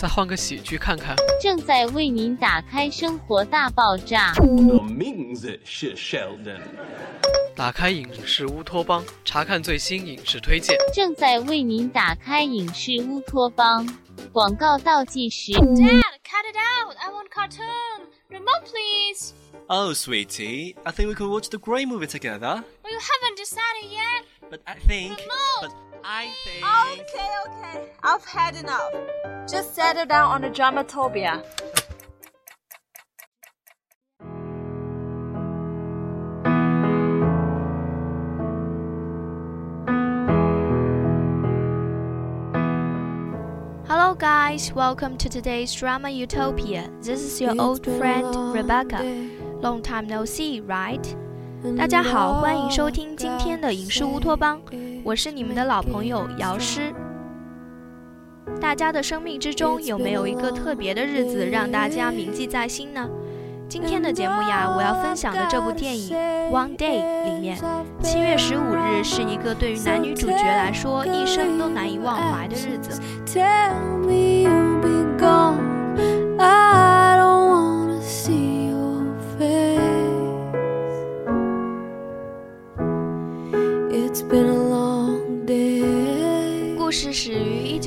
再换个喜剧看看。正在为您打开《生活大爆炸》。我名字是 Sheldon。打开影视乌托邦，查看最新影视推荐。正在为您打开影视乌托邦。广告倒计时。Dad, cut it out! I want cartoon. Remote, please. Oh, sweetie, I think we could watch the Grey movie together. Well, you haven't decided yet. But I think. Remote. But I think. Okay, okay. I've had enough. Just settle down on the dramatopia. Hello, guys. Welcome to today's drama utopia. This is your old friend Rebecca. Long time no see, right? 大家好，欢迎收听今天的影视乌托邦，我是你们的老朋友姚诗。大家的生命之中有没有一个特别的日子让大家铭记在心呢？今天的节目呀，我要分享的这部电影《One Day》里面，七月十五日是一个对于男女主角来说一生都难以忘怀的日子。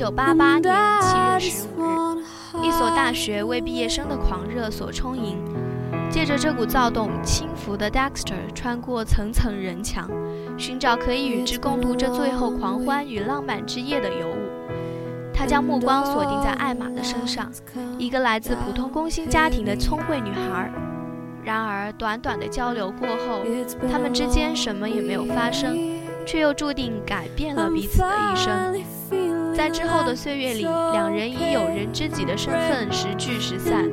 九八八年七月十五日，一所大学为毕业生的狂热所充盈。借着这股躁动，轻浮的 Dexter 穿过层层人墙，寻找可以与之共度这最后狂欢与浪漫之夜的尤物。他将目光锁定在艾玛的身上，一个来自普通工薪家庭的聪慧女孩。然而，短短的交流过后，他们之间什么也没有发生，却又注定改变了彼此的一生。在之后的岁月里，两人以友人知己的身份时聚时散，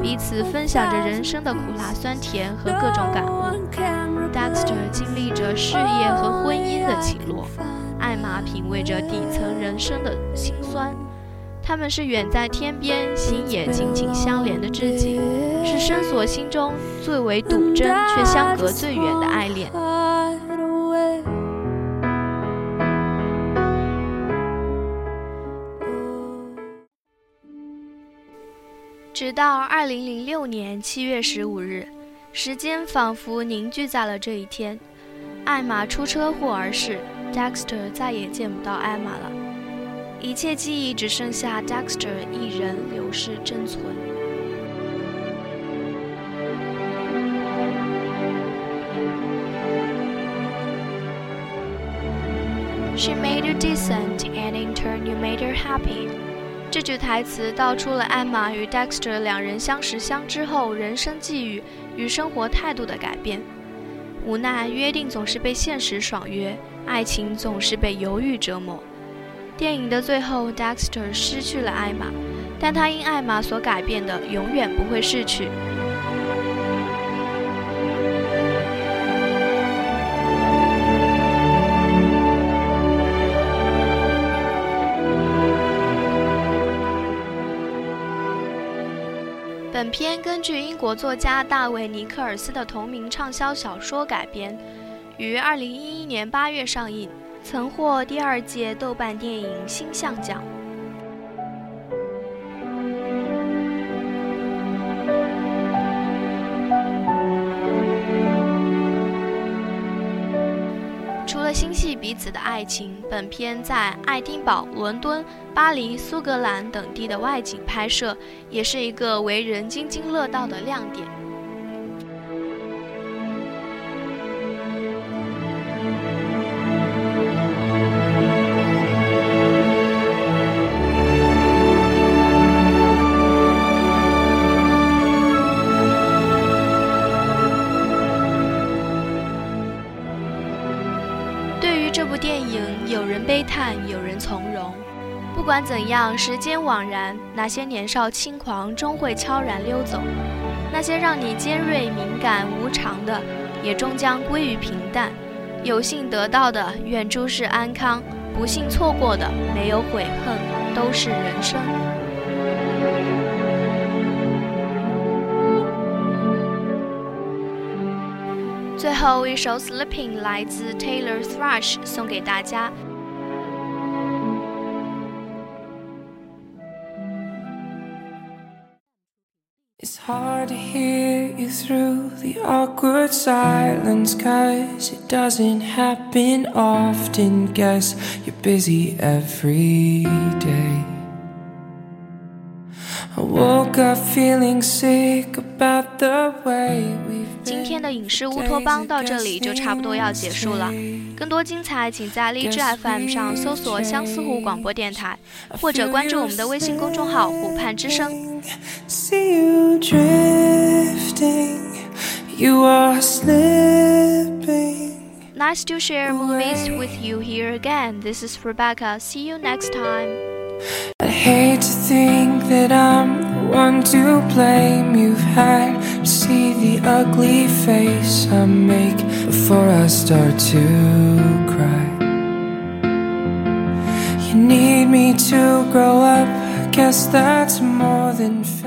彼此分享着人生的苦辣酸甜和各种感悟。Dexter 经历着事业和婚姻的起落，艾玛品味着底层人生的辛酸。他们是远在天边，心也紧紧相连的知己，是深锁心中最为笃真却相隔最远的爱恋。直到二零零六年七月十五日，时间仿佛凝聚在了这一天。艾玛出车祸而逝，Dexter 再也见不到艾玛了。一切记忆只剩下 Dexter 一人流逝珍存。She made you decent, and in turn you made her happy. 这句台词道出了艾玛与 Dexter 两人相识相知后人生际遇与生活态度的改变。无奈约定总是被现实爽约，爱情总是被犹豫折磨。电影的最后，Dexter 失去了艾玛，但他因艾玛所改变的永远不会逝去。本片根据英国作家大卫·尼克尔斯的同名畅销小说改编，于2011年8月上映，曾获第二届豆瓣电影星象奖。了心系彼此的爱情，本片在爱丁堡、伦敦、巴黎、苏格兰等地的外景拍摄，也是一个为人津津乐道的亮点。这部电影，有人悲叹，有人从容。不管怎样，时间枉然，那些年少轻狂终会悄然溜走。那些让你尖锐、敏感、无常的，也终将归于平淡。有幸得到的，愿诸事安康；不幸错过的，没有悔恨，都是人生。最后一首《Sleeping》来自 Taylor Thrush，送给大家。It's hard to hear you through the awkward silence, cause it doesn't happen often. Guess you're busy every day. 今天的影视乌托邦到这里就差不多要结束了。更多精彩，请在荔枝 FM 上搜索相思湖广播电台，或者关注我们的微信公众号“湖畔之声”。Nice to share movies with you here again. This is Rebecca. See you next time. I hate to think that I'm the one to blame. You've had to see the ugly face I make before I start to cry. You need me to grow up, I guess that's more than fair.